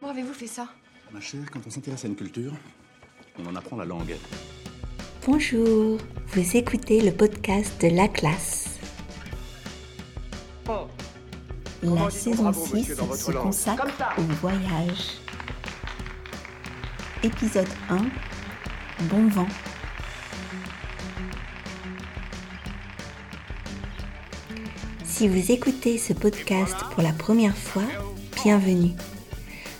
Comment avez-vous fait ça? Ma chère, quand on s'intéresse à une culture, on en apprend la langue. Bonjour, vous écoutez le podcast de La Classe. La saison 6 se consacre au voyage. Épisode 1 Bon vent. Si vous écoutez ce podcast pour la première fois, bienvenue.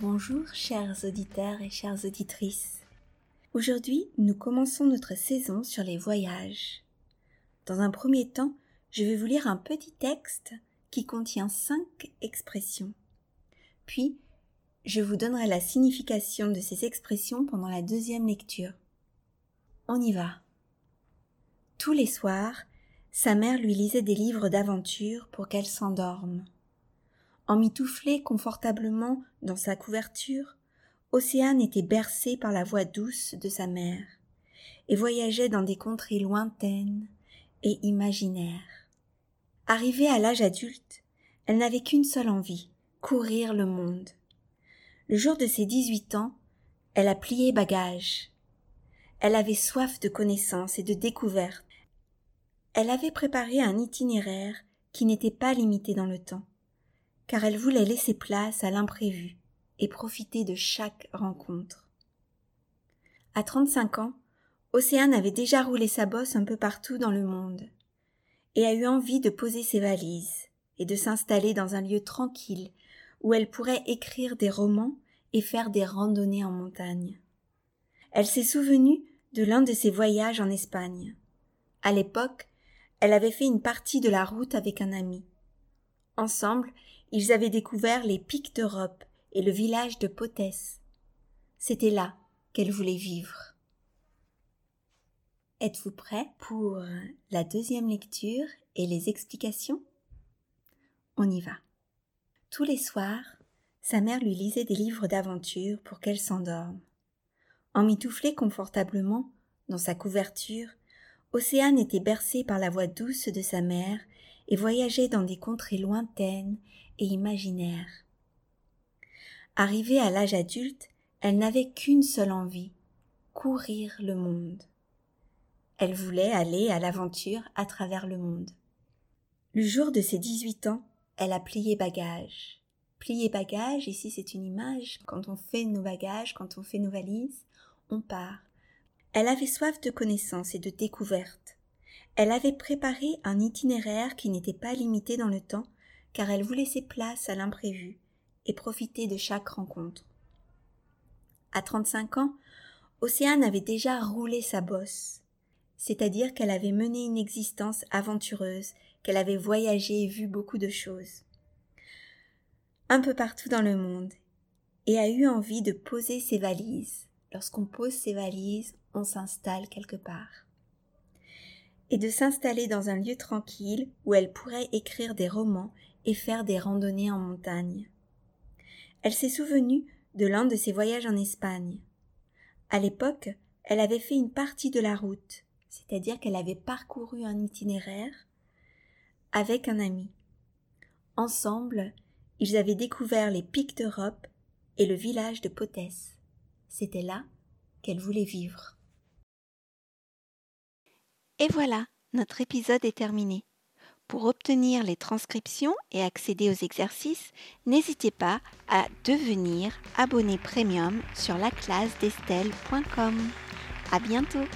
Bonjour chers auditeurs et chères auditrices. Aujourd'hui, nous commençons notre saison sur les voyages. Dans un premier temps, je vais vous lire un petit texte qui contient cinq expressions. Puis, je vous donnerai la signification de ces expressions pendant la deuxième lecture. On y va. Tous les soirs, sa mère lui lisait des livres d'aventure pour qu'elle s'endorme. Emmitouflée confortablement dans sa couverture, Océane était bercée par la voix douce de sa mère et voyageait dans des contrées lointaines et imaginaires. Arrivée à l'âge adulte, elle n'avait qu'une seule envie, courir le monde. Le jour de ses dix-huit ans, elle a plié bagage. Elle avait soif de connaissances et de découvertes. Elle avait préparé un itinéraire qui n'était pas limité dans le temps car elle voulait laisser place à l'imprévu et profiter de chaque rencontre. À trente-cinq ans, Océane avait déjà roulé sa bosse un peu partout dans le monde, et a eu envie de poser ses valises et de s'installer dans un lieu tranquille où elle pourrait écrire des romans et faire des randonnées en montagne. Elle s'est souvenue de l'un de ses voyages en Espagne. À l'époque, elle avait fait une partie de la route avec un ami. Ensemble, ils avaient découvert les pics d'Europe et le village de Potès. C'était là qu'elle voulait vivre. Êtes-vous prêt pour la deuxième lecture et les explications? On y va. Tous les soirs, sa mère lui lisait des livres d'aventure pour qu'elle s'endorme. Emmitouflée confortablement dans sa couverture, Océane était bercée par la voix douce de sa mère et voyageait dans des contrées lointaines et imaginaires. Arrivée à l'âge adulte, elle n'avait qu'une seule envie courir le monde. Elle voulait aller à l'aventure à travers le monde. Le jour de ses dix-huit ans, elle a plié bagage. Plier bagage, ici c'est une image. Quand on fait nos bagages, quand on fait nos valises, on part. Elle avait soif de connaissances et de découvertes. Elle avait préparé un itinéraire qui n'était pas limité dans le temps, car elle voulait laisser place à l'imprévu et profiter de chaque rencontre. À trente-cinq ans, Océane avait déjà roulé sa bosse, c'est-à-dire qu'elle avait mené une existence aventureuse, qu'elle avait voyagé et vu beaucoup de choses. Un peu partout dans le monde, et a eu envie de poser ses valises. Lorsqu'on pose ses valises, on s'installe quelque part et de s'installer dans un lieu tranquille où elle pourrait écrire des romans et faire des randonnées en montagne. Elle s'est souvenue de l'un de ses voyages en Espagne. À l'époque, elle avait fait une partie de la route, c'est-à-dire qu'elle avait parcouru un itinéraire avec un ami. Ensemble, ils avaient découvert les pics d'Europe et le village de Potès. C'était là qu'elle voulait vivre. Et voilà, notre épisode est terminé. Pour obtenir les transcriptions et accéder aux exercices, n'hésitez pas à devenir abonné premium sur laclassedestelle.com. À bientôt!